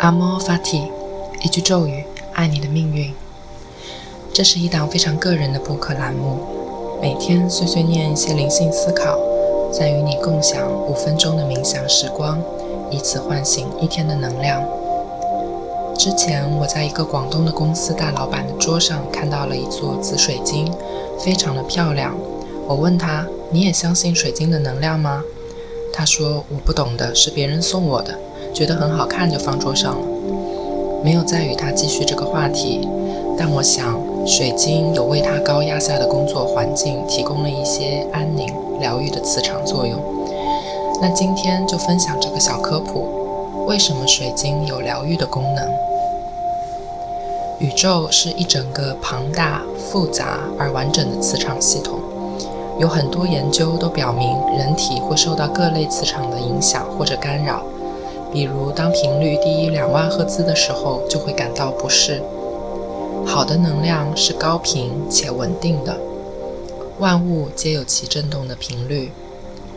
阿莫法提，一句咒语，爱你的命运。这是一档非常个人的播客栏目，每天碎碎念一些灵性思考，再与你共享五分钟的冥想时光，以此唤醒一天的能量。之前我在一个广东的公司大老板的桌上看到了一座紫水晶，非常的漂亮。我问他：“你也相信水晶的能量吗？”他说：“我不懂的，是别人送我的。”觉得很好看就放桌上了，没有再与他继续这个话题。但我想，水晶有为他高压下的工作环境提供了一些安宁、疗愈的磁场作用。那今天就分享这个小科普：为什么水晶有疗愈的功能？宇宙是一整个庞大、复杂而完整的磁场系统，有很多研究都表明，人体会受到各类磁场的影响或者干扰。比如，当频率低于两万赫兹的时候，就会感到不适。好的能量是高频且稳定的，万物皆有其振动的频率，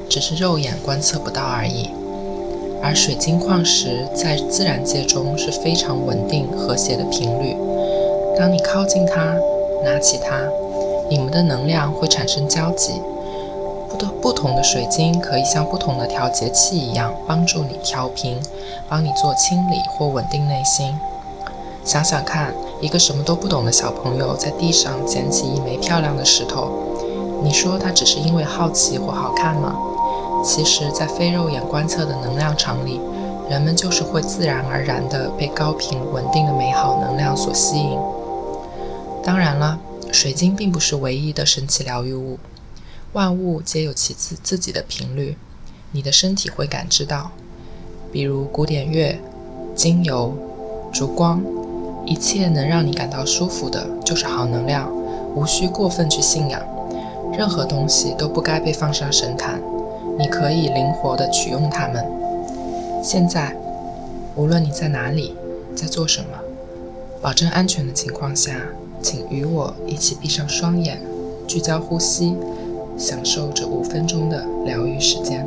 只是肉眼观测不到而已。而水晶矿石在自然界中是非常稳定和谐的频率。当你靠近它，拿起它，你们的能量会产生交集。不同的水晶可以像不同的调节器一样，帮助你调频，帮你做清理或稳定内心。想想看，一个什么都不懂的小朋友在地上捡起一枚漂亮的石头，你说他只是因为好奇或好看吗？其实，在非肉眼观测的能量场里，人们就是会自然而然地被高频稳定的美好能量所吸引。当然了，水晶并不是唯一的神奇疗愈物。万物皆有其自自己的频率，你的身体会感知到。比如古典乐、精油、烛光，一切能让你感到舒服的，就是好能量，无需过分去信仰。任何东西都不该被放上神坛，你可以灵活地取用它们。现在，无论你在哪里，在做什么，保证安全的情况下，请与我一起闭上双眼，聚焦呼吸。享受这五分钟的疗愈时间。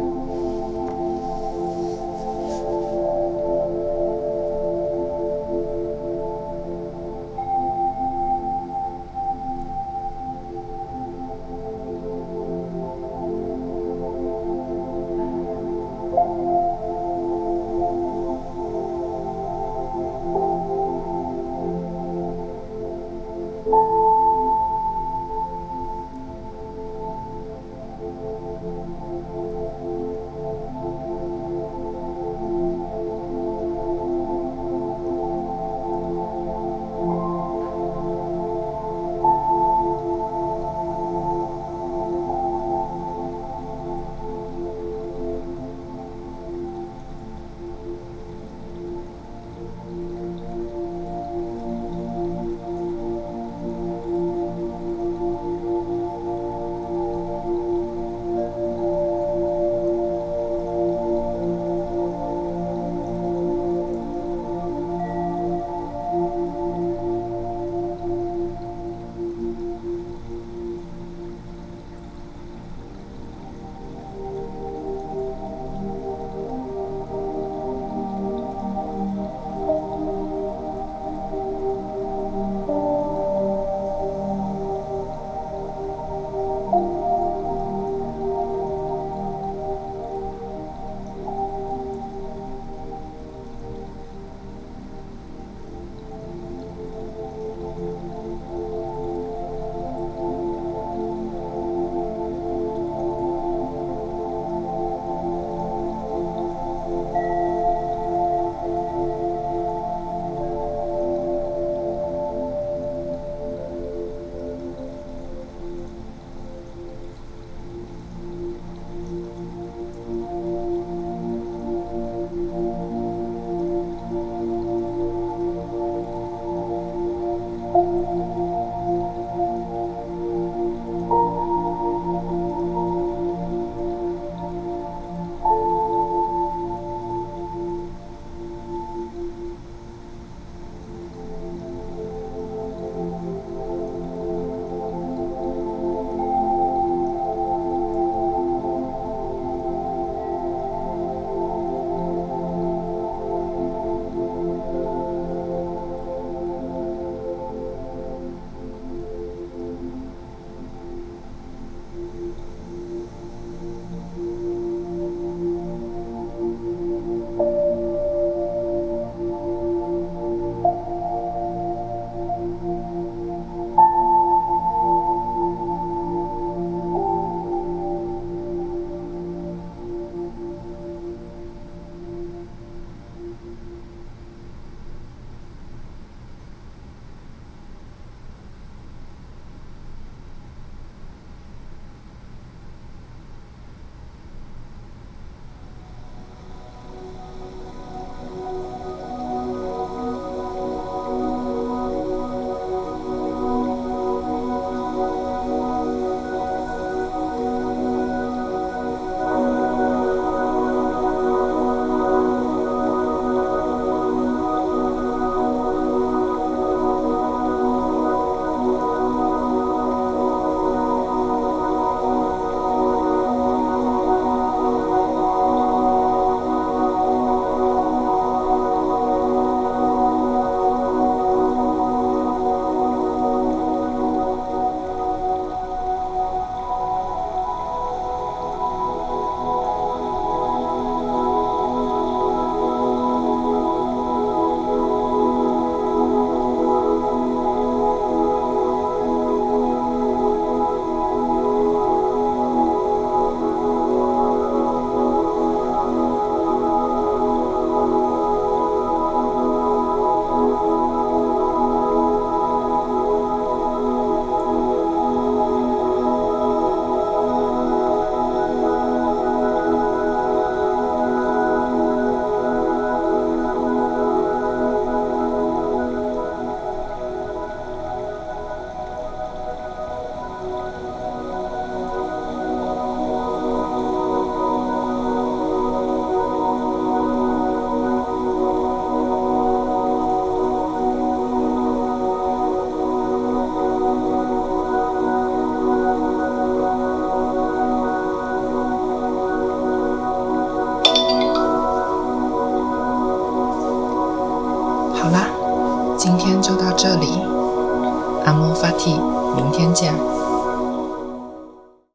这里，阿莫法蒂，明天见。